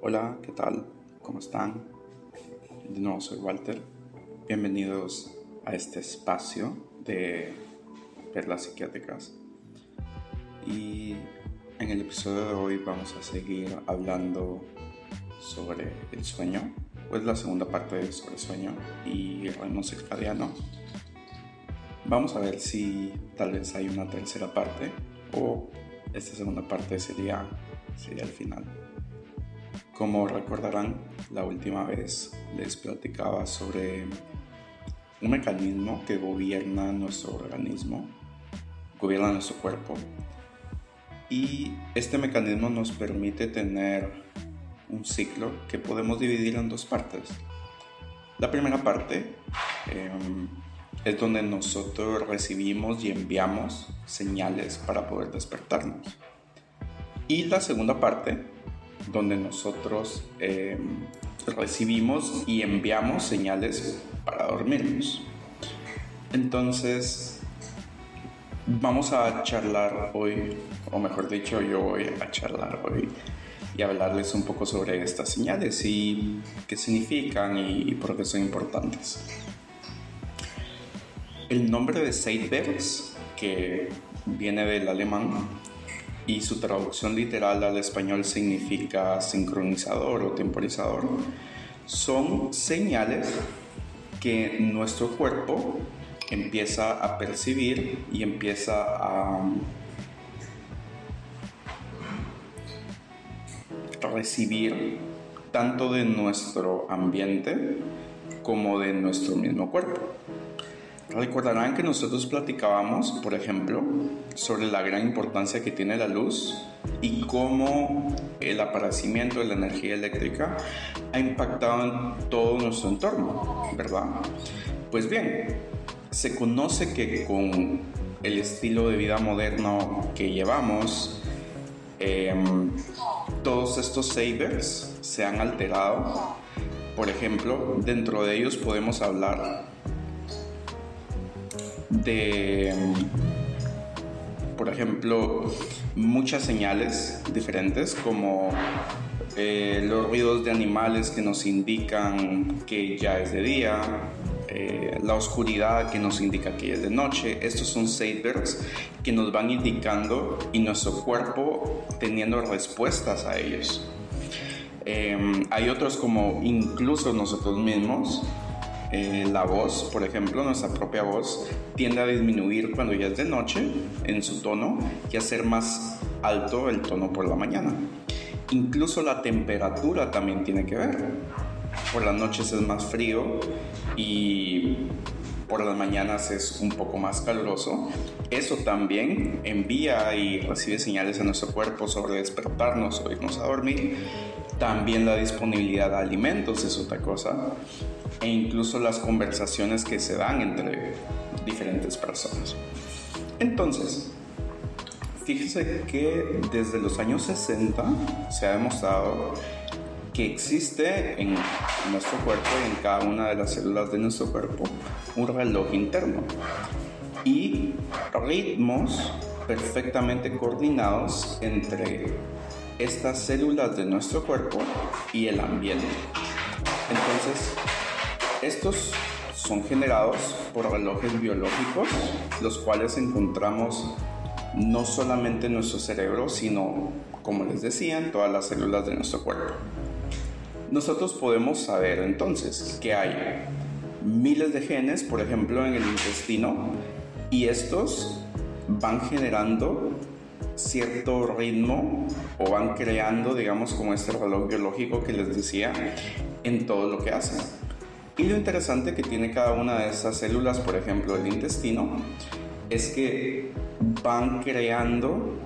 Hola, ¿qué tal? ¿Cómo están? De nuevo soy Walter. Bienvenidos a este espacio de perlas psiquiátricas. Y en el episodio de hoy vamos a seguir hablando sobre el sueño, pues la segunda parte sobre sueño y el reino circadiano. Vamos a ver si tal vez hay una tercera parte o esta segunda parte sería, sería el final. Como recordarán, la última vez les platicaba sobre un mecanismo que gobierna nuestro organismo, gobierna nuestro cuerpo. Y este mecanismo nos permite tener un ciclo que podemos dividir en dos partes. La primera parte em, es donde nosotros recibimos y enviamos señales para poder despertarnos. Y la segunda parte donde nosotros em, recibimos y enviamos señales para dormirnos. Entonces, vamos a charlar hoy, o mejor dicho, yo voy a charlar hoy y hablarles un poco sobre estas señales y qué significan y, por qué son importantes. El nombre de Seidbergs, que viene del alemán, y su traducción literal al español significa sincronizador o temporizador, son señales que nuestro cuerpo empieza a percibir y empieza a recibir tanto de nuestro ambiente como de nuestro mismo cuerpo. Recordarán que nosotros platicábamos, por ejemplo, sobre la gran importancia que tiene la luz y cómo el aparecimiento de la energía eléctrica ha impactado en todo nuestro entorno, ¿verdad? Pues bien, se conoce que con el estilo de vida moderno que llevamos, em, todos estos sabers se han alterado. Por ejemplo, dentro de ellos podemos hablar de, por ejemplo, muchas señales diferentes como eh, los ruidos de animales que nos indican que ya es de día, eh, la oscuridad que nos indica que es de noche. Estos son sabers que nos van indicando y nuestro cuerpo teniendo respuestas a ellos. Em, hay otros como incluso nosotros mismos eh, la voz, por ejemplo, nuestra propia voz, tiende a disminuir cuando ya es de noche en su tono y a ser más alto el tono por la mañana. Incluso la temperatura también tiene que ver. Por las noches es más frío y por las mañanas es un poco más caluroso. Eso también envía y recibe señales a nuestro cuerpo sobre despertarnos o irnos a dormir. También la disponibilidad de alimentos es otra cosa e incluso las conversaciones que se dan entre diferentes personas. Entonces, fíjese que desde los años 60 se ha demostrado que existe en nuestro cuerpo y en cada una de las células de nuestro cuerpo un reloj interno y ritmos perfectamente coordinados entre estas células de nuestro cuerpo y el ambiente. Entonces, estos son generados por relojes biológicos, los cuales encontramos no solamente en nuestro cerebro, sino, como les decía, en todas las células de nuestro cuerpo. Nosotros podemos saber entonces que hay miles de genes, por ejemplo, en el intestino, y estos van generando cierto ritmo o van creando, digamos, como este reloj biológico que les decía, en todo lo que hacen. Y lo interesante que tiene cada una de esas células, por ejemplo el intestino, es que van creando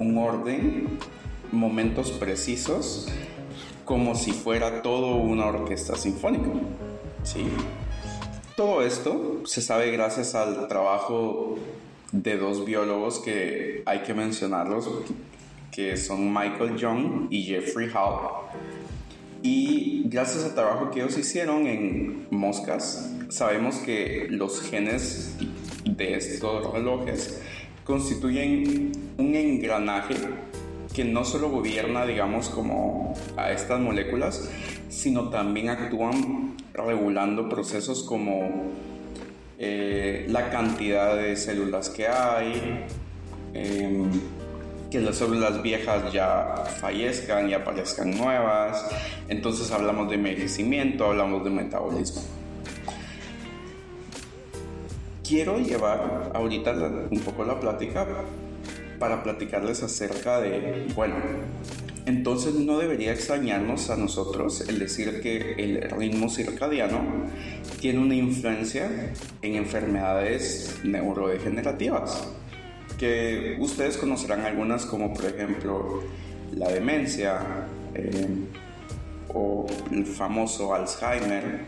un orden, momentos precisos, como si fuera todo una orquesta sinfónica. ¿sí? Todo esto se sabe gracias al trabajo de dos biólogos que hay que mencionarlos, que son Michael Young y Jeffrey Hall. Y gracias al trabajo que ellos hicieron en moscas, sabemos que los genes de estos relojes constituyen un engranaje que no solo gobierna, digamos, como a estas moléculas, sino también actúan regulando procesos como eh, la cantidad de células que hay, em, que las células viejas ya fallezcan y aparezcan nuevas. Entonces hablamos de envejecimiento, hablamos de metabolismo. Quiero llevar ahorita un poco la plática para platicarles acerca de, bueno, entonces no debería extrañarnos a nosotros el decir que el ritmo circadiano tiene una influencia en enfermedades neurodegenerativas, que ustedes conocerán algunas como por ejemplo la demencia eh, o el famoso Alzheimer,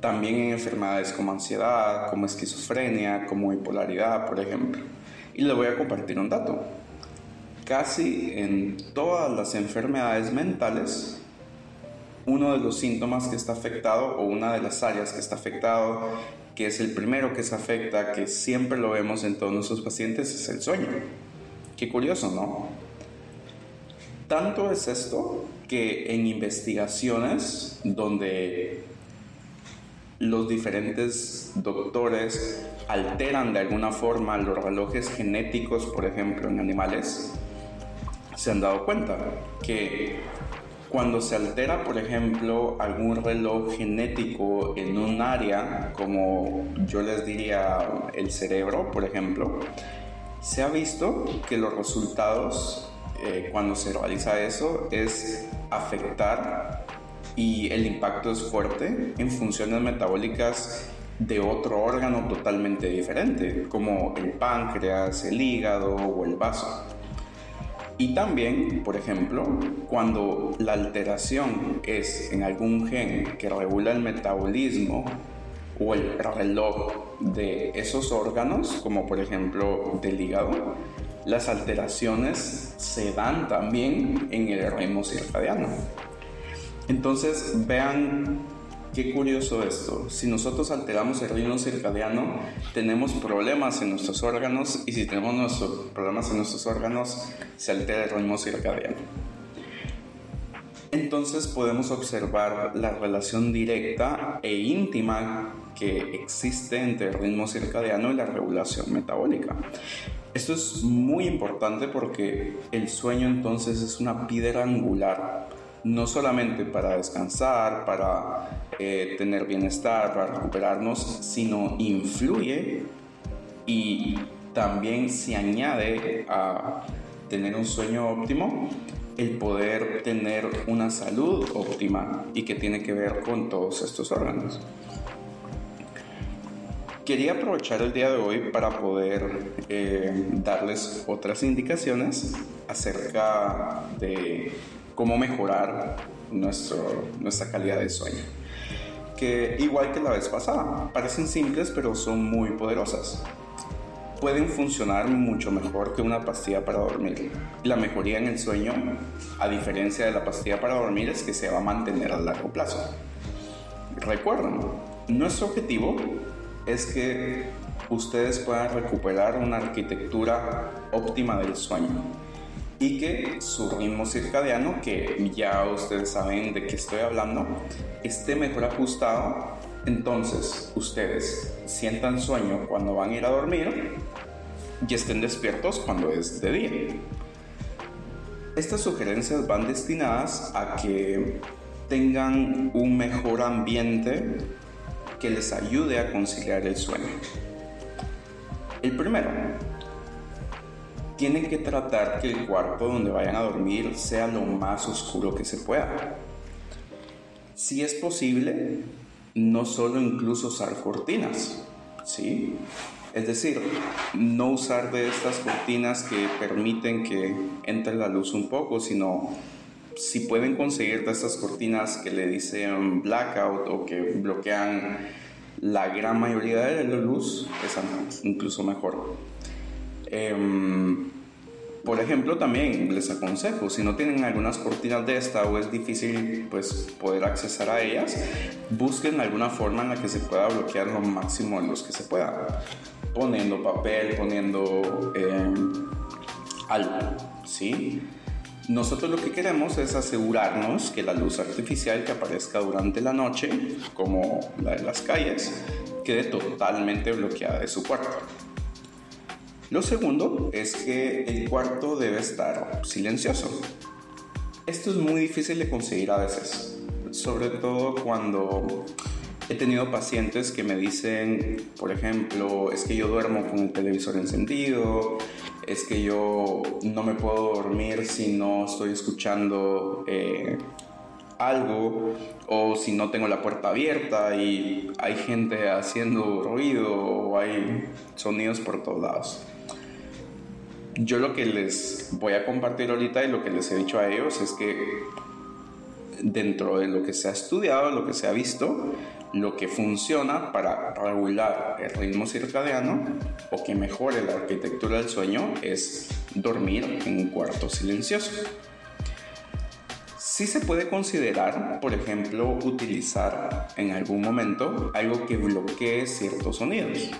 también en enfermedades como ansiedad, como esquizofrenia, como bipolaridad, por ejemplo. Y les voy a compartir un dato. Casi en todas las enfermedades mentales, uno de los síntomas que está afectado o una de las áreas que está afectado, que es el primero que se afecta, que siempre lo vemos en todos nuestros pacientes, es el sueño. Qué curioso, ¿no? Tanto es esto que en investigaciones donde los diferentes doctores alteran de alguna forma los relojes genéticos, por ejemplo, en animales, se han dado cuenta que cuando se altera, por ejemplo, algún reloj genético en un área, como yo les diría el cerebro, por ejemplo, se ha visto que los resultados eh, cuando se realiza eso es afectar y el impacto es fuerte en funciones metabólicas de otro órgano totalmente diferente, como el páncreas, el hígado o el vaso. Y también, por ejemplo, cuando la alteración es en algún gen que regula el metabolismo o el reloj de esos órganos, como por ejemplo del hígado, las alteraciones se dan también en el ritmo circadiano. Entonces, vean qué curioso esto. Si nosotros alteramos el ritmo circadiano, tenemos problemas en nuestros órganos y si tenemos nuestros problemas en nuestros órganos, se altera el ritmo circadiano. Entonces podemos observar la relación directa e íntima que existe entre el ritmo circadiano y la regulación metabólica. Esto es muy importante porque el sueño entonces es una piedra angular no solamente para descansar, para eh, tener bienestar, para recuperarnos, sino influye y también se añade a tener un sueño óptimo el poder tener una salud óptima y que tiene que ver con todos estos órganos. Quería aprovechar el día de hoy para poder eh, darles otras indicaciones acerca de cómo mejorar nuestro, nuestra calidad de sueño. Que igual que la vez pasada, parecen simples pero son muy poderosas. Pueden funcionar mucho mejor que una pastilla para dormir. La mejoría en el sueño, a diferencia de la pastilla para dormir, es que se va a mantener a largo plazo. Recuerden, nuestro objetivo es que ustedes puedan recuperar una arquitectura óptima del sueño y que su ritmo circadiano, que ya ustedes saben de qué estoy hablando, esté mejor ajustado. Entonces ustedes sientan sueño cuando van a ir a dormir y estén despiertos cuando es de día. Estas sugerencias van destinadas a que tengan un mejor ambiente que les ayude a conciliar el sueño. El primero, tienen que tratar que el cuarto donde vayan a dormir sea lo más oscuro que se pueda. Si es posible, no solo incluso usar cortinas, ¿sí? Es decir, no usar de estas cortinas que permiten que entre la luz un poco, sino si pueden conseguir de estas cortinas que le dicen blackout o que bloquean la gran mayoría de la luz, es incluso mejor. Em, por ejemplo, también les aconsejo, si no tienen algunas cortinas de esta o es difícil pues, poder accesar a ellas, busquen alguna forma en la que se pueda bloquear lo máximo en los que se pueda. Poniendo papel, poniendo em, algo, ¿sí? Nosotros lo que queremos es asegurarnos que la luz artificial que aparezca durante la noche, como la de las calles, quede totalmente bloqueada de su cuarto. Lo segundo es que el cuarto debe estar silencioso. Esto es muy difícil de conseguir a veces, sobre todo cuando he tenido pacientes que me dicen, por ejemplo, es que yo duermo con el televisor encendido, es que yo no me puedo dormir si no estoy escuchando eh, algo o si no tengo la puerta abierta y hay gente haciendo ruido o hay sonidos por todos lados. Yo lo que les voy a compartir ahorita y lo que les he dicho a ellos es que dentro de lo que se ha estudiado, lo que se ha visto, lo que funciona para regular el ritmo circadiano o que mejore la arquitectura del sueño es dormir en un cuarto silencioso. Sí se puede considerar, por ejemplo, utilizar en algún momento algo que bloquee ciertos sonidos.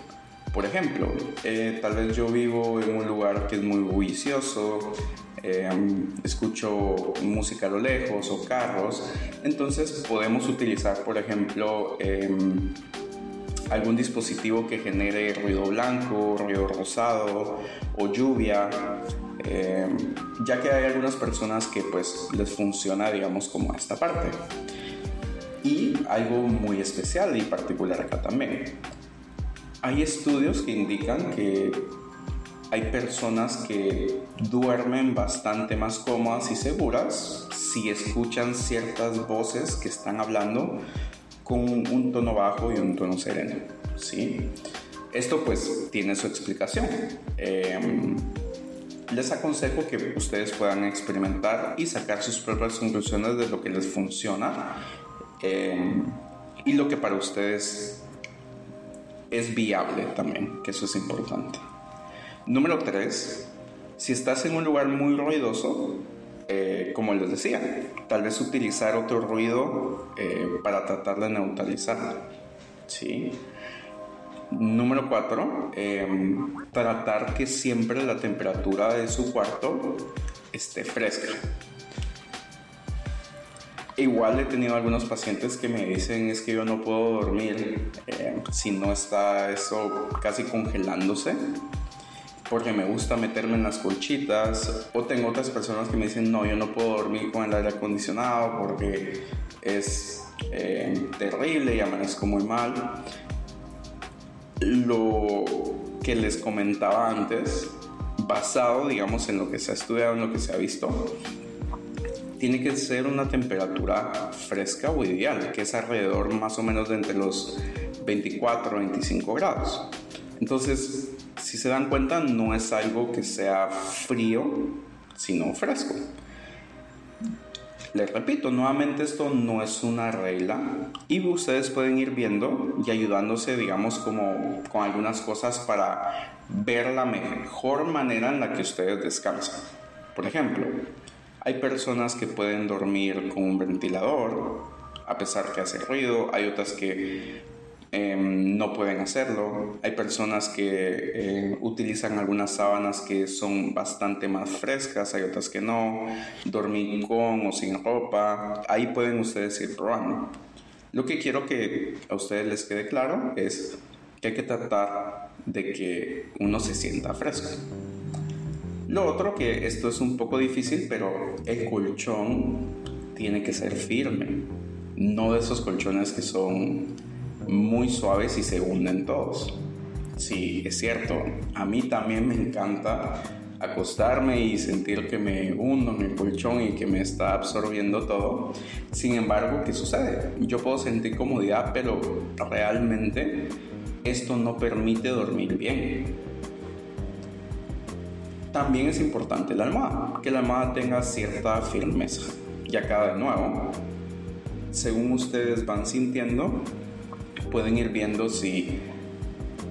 Por ejemplo, eh, tal vez yo vivo en un lugar que es muy bullicioso, Em, escucho música a lo lejos o carros, entonces podemos utilizar, por ejemplo, em, algún dispositivo que genere ruido blanco, ruido rosado o lluvia, em, ya que hay algunas personas que pues les funciona, digamos, como esta parte. Y algo muy especial y particular acá también. Hay estudios que indican que hay personas que duermen bastante más cómodas y seguras si escuchan ciertas voces que están hablando con un tono bajo y un tono sereno. ¿sí? Esto pues tiene su explicación. Em, les aconsejo que ustedes puedan experimentar y sacar sus propias conclusiones de lo que les funciona em, y lo que para ustedes es viable también, que eso es importante. Número 3. Si estás en un lugar muy ruidoso, eh, como les decía, tal vez utilizar otro ruido eh, para tratar de neutralizar. ¿sí? Número 4. Em, tratar que siempre la temperatura de su cuarto esté fresca. Igual he tenido algunos pacientes que me dicen es que yo no puedo dormir eh, si no está eso casi congelándose porque me gusta meterme en las colchitas. O tengo otras personas que me dicen, no, yo no puedo dormir con el aire acondicionado porque es eh, terrible y amanezco muy mal. Lo que les comentaba antes, basado, digamos, en lo que se ha estudiado, en lo que se ha visto, tiene que ser una temperatura fresca o ideal, que es alrededor más o menos de entre los 24 25 grados. Entonces, si se dan cuenta, no es algo que sea frío, sino fresco. Les repito, nuevamente esto no es una regla y ustedes pueden ir viendo y ayudándose, digamos, como con algunas cosas para ver la mejor manera en la que ustedes descansan. Por ejemplo, hay personas que pueden dormir con un ventilador a pesar que hace ruido, hay otras que Em, no pueden hacerlo. Hay personas que eh, utilizan algunas sábanas que son bastante más frescas, hay otras que no. Dormir con o sin ropa. Ahí pueden ustedes ir probando. Lo que quiero que a ustedes les quede claro es que hay que tratar de que uno se sienta fresco. Lo otro que esto es un poco difícil, pero el colchón tiene que ser firme. No de esos colchones que son muy suaves y se hunden todos. Sí, es cierto, a mí también me encanta acostarme y sentir que me hundo en el colchón y que me está absorbiendo todo. Sin embargo, ¿qué sucede? Yo puedo sentir comodidad, pero realmente esto no permite dormir bien. También es importante la almohada, que la almohada tenga cierta firmeza. Y acá de nuevo, según ustedes van sintiendo, pueden ir viendo si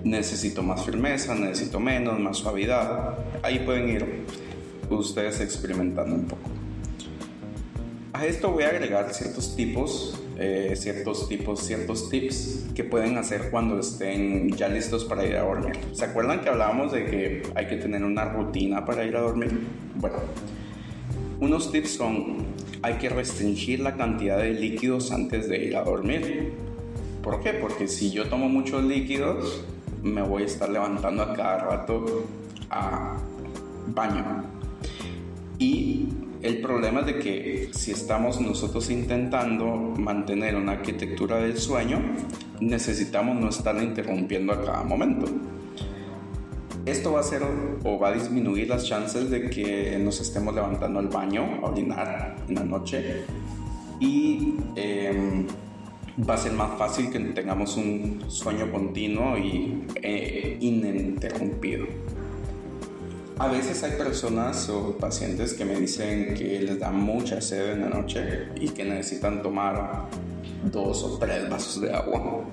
necesito más firmeza, necesito menos, más suavidad. Ahí pueden ir ustedes experimentando un poco. A esto voy a agregar ciertos tipos, eh, ciertos tipos, ciertos tips que pueden hacer cuando estén ya listos para ir a dormir. ¿Se acuerdan que hablábamos de que hay que tener una rutina para ir a dormir? Bueno, Unos tips son, hay que restringir la cantidad de líquidos antes de ir a dormir. ¿Por qué? Porque si yo tomo muchos líquidos, me voy a estar levantando a cada rato a baño. Y el problema es de que si estamos nosotros intentando mantener una arquitectura del sueño, necesitamos no estar interrumpiendo a cada momento. Esto va a hacer o va a disminuir las chances de que nos estemos levantando al baño a orinar en la noche y em, va a ser más fácil que tengamos un sueño continuo y eh, ininterrumpido. A veces hay personas o pacientes que me dicen que les da mucha sed en la noche y que necesitan tomar dos o tres vasos de agua.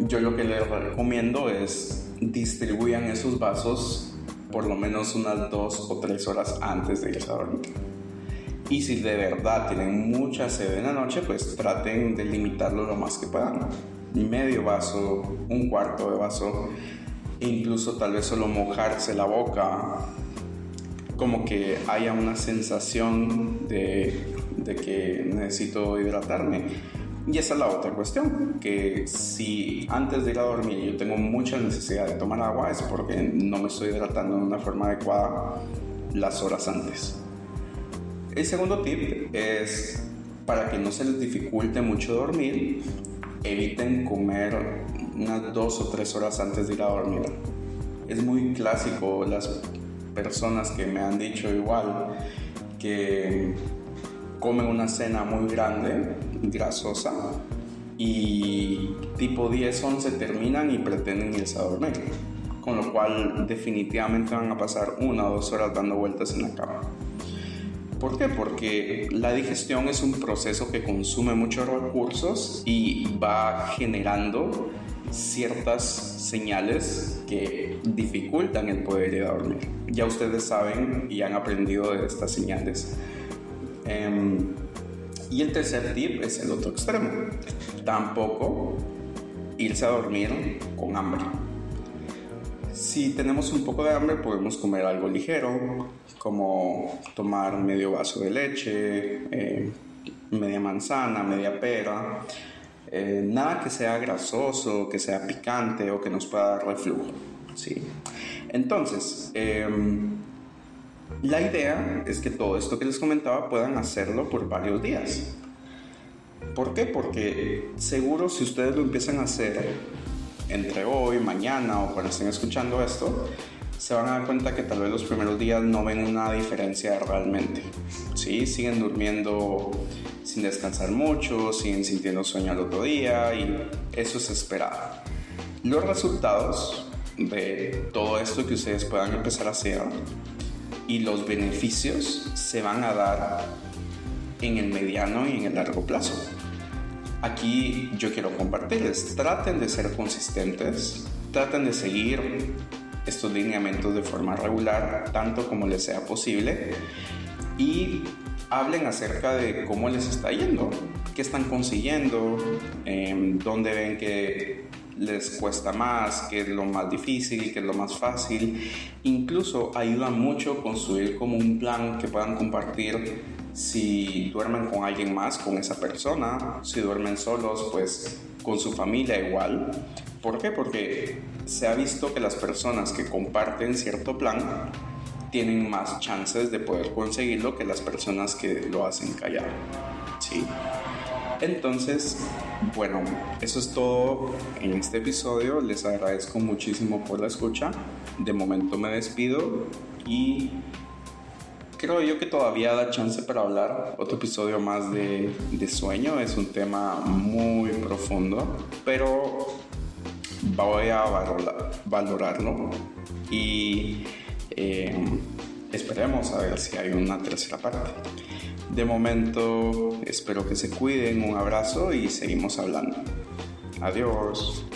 Yo lo que les recomiendo es distribuyan esos vasos por lo menos unas dos o tres horas antes de irse a dormir. Y si de verdad tienen mucha sed en la noche, pues traten de limitarlo lo más que puedan. Medio vaso, un cuarto de vaso incluso tal vez solo mojarse la boca, como que haya una sensación de, de que necesito hidratarme. Y esa es la otra cuestión, que si antes de ir a dormir yo tengo mucha necesidad de tomar agua es porque no me estoy hidratando de una forma adecuada las horas antes. El segundo tip es para que no se les dificulte mucho dormir, eviten comer unas dos o tres horas antes de ir a dormir. Es muy clásico las personas que me han dicho igual que comen una cena muy grande, grasosa, y tipo 10, 11 terminan y pretenden irse a dormir. Con lo cual definitivamente van a pasar una o dos horas dando vueltas en la cama. ¿Por qué? Porque la digestión es un proceso que consume muchos recursos y va generando ciertas señales que dificultan el poder ir a dormir. Ya ustedes saben y han aprendido de estas señales. Em, y el tercer tip es el otro extremo. Tampoco irse a dormir con hambre. Si tenemos un poco de hambre podemos comer algo ligero, como tomar medio vaso de leche, eh, media manzana, media pera eh, nada que sea grasoso, que sea picante o que nos pueda dar reflujo. ¿sí? Entonces, em, la idea es que todo esto que les comentaba puedan hacerlo por varios días. ¿Por qué? Porque seguro si ustedes lo empiezan a hacer entre hoy, mañana o cuando estén escuchando esto, se van a dar cuenta que tal vez los primeros días no ven una diferencia realmente. ¿sí? Siguen durmiendo sin descansar mucho, siguen sintiendo sueño al otro día y eso es esperado. Los resultados de todo esto que ustedes puedan empezar a hacer y los beneficios se van a dar en el mediano y en el largo plazo. Aquí yo quiero compartirles, traten de ser consistentes, traten de seguir estos lineamientos de forma regular, tanto como les sea posible, y hablen acerca de cómo les está yendo, qué están consiguiendo, em, dónde ven que les cuesta más, qué es lo más difícil, qué es lo más fácil. Incluso ayuda mucho construir como un plan que puedan compartir si duermen con alguien más, con esa persona, si duermen solos, pues con su familia igual. ¿Por qué? Porque se ha visto que las personas que comparten cierto plan tienen más chances de poder conseguirlo que las personas que lo hacen callar. ¿sí? Entonces, bueno, eso es todo en este episodio. Les agradezco muchísimo por la escucha. De momento me despido y creo yo que todavía da chance para hablar otro episodio más de, de sueño. Es un tema muy profundo, pero voy a valorarlo y eh, esperemos a ver si hay una tercera parte. De momento espero que se cuiden, un abrazo y seguimos hablando. Adiós.